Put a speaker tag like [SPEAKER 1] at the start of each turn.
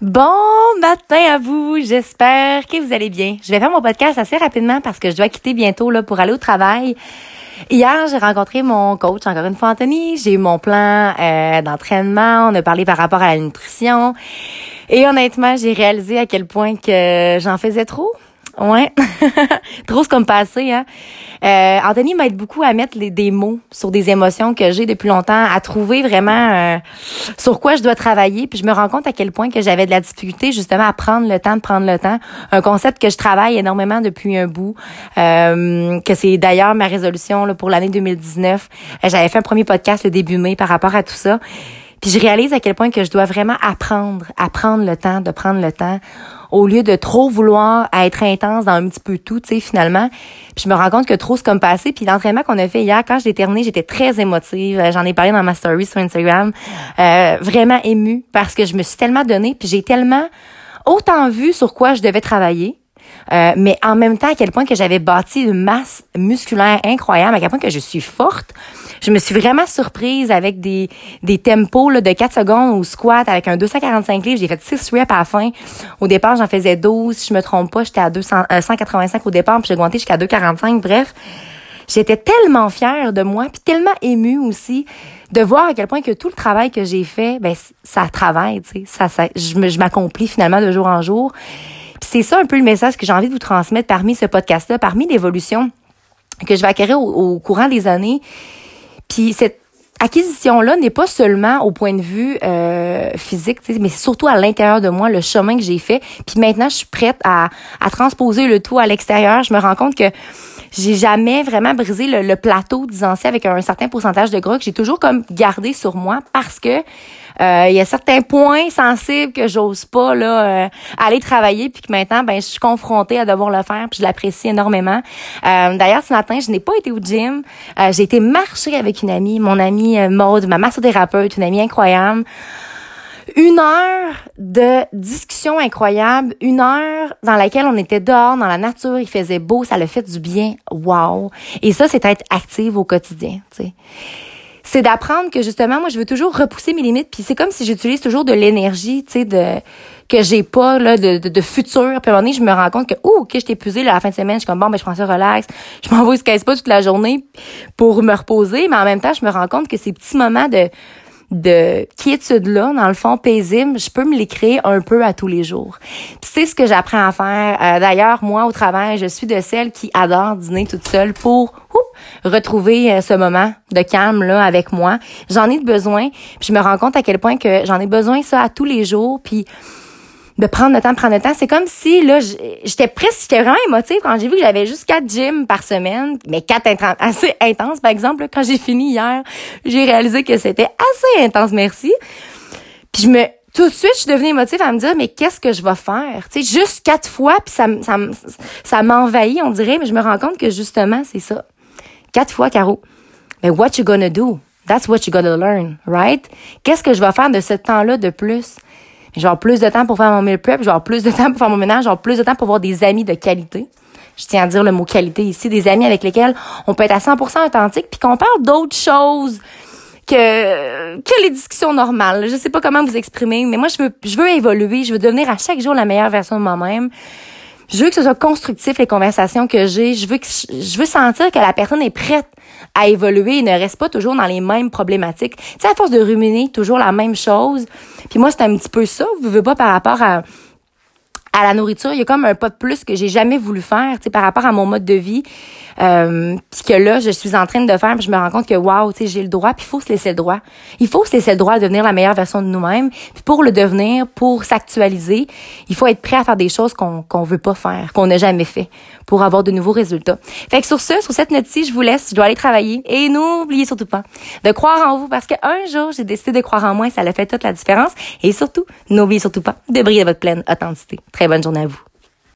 [SPEAKER 1] Bon matin à vous, j'espère que vous allez bien. Je vais faire mon podcast assez rapidement parce que je dois quitter bientôt là, pour aller au travail. Hier, j'ai rencontré mon coach, encore une fois Anthony. J'ai eu mon plan euh, d'entraînement. On a parlé par rapport à la nutrition. Et honnêtement, j'ai réalisé à quel point que j'en faisais trop. Ouais. Trop comme passé, hein. Euh, Anthony m'aide beaucoup à mettre les, des mots sur des émotions que j'ai depuis longtemps, à trouver vraiment euh, sur quoi je dois travailler. Puis je me rends compte à quel point que j'avais de la difficulté justement à prendre le temps de prendre le temps. Un concept que je travaille énormément depuis un bout, euh, que c'est d'ailleurs ma résolution là, pour l'année 2019. Euh, j'avais fait un premier podcast le début mai par rapport à tout ça. Puis je réalise à quel point que je dois vraiment apprendre, apprendre le temps, de prendre le temps, au lieu de trop vouloir être intense dans un petit peu tout, tu sais, finalement. Puis je me rends compte que trop c'est comme passé. Puis l'entraînement qu'on a fait hier, quand je l'ai terminé, j'étais très émotive. J'en ai parlé dans ma story sur Instagram. Euh, vraiment émue parce que je me suis tellement donnée, puis j'ai tellement autant vu sur quoi je devais travailler euh, mais en même temps, à quel point que j'avais bâti une masse musculaire incroyable, à quel point que je suis forte. Je me suis vraiment surprise avec des, des tempos là, de 4 secondes au squat avec un 245 livres. J'ai fait 6 reps à la fin. Au départ, j'en faisais 12. Si je me trompe pas, j'étais à 200, 185 euh, au départ, puis j'ai augmenté jusqu'à 245. Bref, j'étais tellement fière de moi, puis tellement émue aussi de voir à quel point que tout le travail que j'ai fait, ben ça travaille, tu sais, ça, ça, je m'accomplis finalement de jour en jour c'est ça un peu le message que j'ai envie de vous transmettre parmi ce podcast-là, parmi l'évolution que je vais acquérir au, courant des années. Puis cette acquisition-là n'est pas seulement au point de vue euh, physique, mais surtout à l'intérieur de moi, le chemin que j'ai fait. Puis maintenant, je suis prête à, transposer le tout à l'extérieur. Je me rends compte que j'ai jamais vraiment brisé le, le plateau, disons avec un certain pourcentage de gras que j'ai toujours comme gardé sur moi parce que il y a certains points sensibles que j'ose pas là euh, aller travailler puis que maintenant ben je suis confrontée à devoir le faire puis je l'apprécie énormément. Euh, d'ailleurs ce matin je n'ai pas été au gym, j'ai été marcher avec une amie, mon amie Maude, ma massothérapeute, une amie incroyable. Une heure de discussion incroyable, une heure dans laquelle on était dehors, dans la nature, il faisait beau, ça le fait du bien. Wow! Et ça, c'est être active au quotidien, tu sais c'est d'apprendre que justement moi je veux toujours repousser mes limites puis c'est comme si j'utilise toujours de l'énergie tu sais de que j'ai pas là de, de, futur puis à un moment donné je me rends compte que ouh que là, à la fin de semaine je suis comme bon ben je prends ça relax je m'envoie ce caisse pas toute la journée pour me reposer mais en même temps je me rends compte que ces petits moments de de quiétude-là, dans le fond, paisible, je peux me les créer un peu à tous les jours. c'est ce que j'apprends à faire. Euh, d'ailleurs, moi, au travail, je suis de celles qui adorent dîner toute seule pour retrouver euh, ce moment de calme là avec moi. J'en ai besoin. Puis je me rends compte à quel point que j'en ai besoin ça à tous les jours. Puis de prendre le temps, prendre le temps. C'est comme si, là, j'étais presque, vraiment émotive quand j'ai vu que j'avais juste quatre gyms par semaine, mais quatre assez intenses. Par exemple, quand j'ai fini hier, j'ai réalisé que c'était assez intense, merci. Puis je me, tout de suite, je suis devenue émotive à me dire, mais qu'est-ce que je vais faire? Tu sais, juste quatre fois, puis ça, ça, ça m'envahit, on dirait, mais je me rends compte que justement, c'est ça. Quatre fois, Caro. Mais what you gonna do? That's what you gotta learn, right? Qu'est-ce que je vais faire de ce temps-là de plus? Je vais avoir plus de temps pour faire mon meal prep, je vais avoir plus de temps pour faire mon ménage, je vais avoir plus de temps pour avoir des amis de qualité. Je tiens à dire le mot qualité ici, des amis avec lesquels on peut être à 100% authentique puis qu'on parle d'autres choses que que les discussions normales. Je sais pas comment vous exprimer, mais moi je veux je veux évoluer, je veux devenir à chaque jour la meilleure version de moi-même. Je veux que ce soit constructif les conversations que j'ai. Je veux que je veux sentir que la personne est prête à évoluer et ne reste pas toujours dans les mêmes problématiques. Tu sais, à force de ruminer toujours la même chose. Puis moi, c'est un petit peu ça. Vous veux pas par rapport à à la nourriture, il y a comme un pas de plus que j'ai jamais voulu faire, tu sais, par rapport à mon mode de vie, euh, puis que là, je suis en train de faire, puis je me rends compte que waouh, tu sais, j'ai le droit, puis il faut se laisser le droit. Il faut se laisser le droit de devenir la meilleure version de nous-mêmes, puis pour le devenir, pour s'actualiser, il faut être prêt à faire des choses qu'on qu'on veut pas faire, qu'on n'a jamais fait, pour avoir de nouveaux résultats. Fait que sur ce, sur cette note-ci, je vous laisse, je dois aller travailler, et n'oubliez surtout pas de croire en vous, parce qu'un jour, j'ai décidé de croire en moi, ça a fait toute la différence, et surtout, n'oubliez surtout pas de briller votre pleine authenticité. Très bonne journée à vous.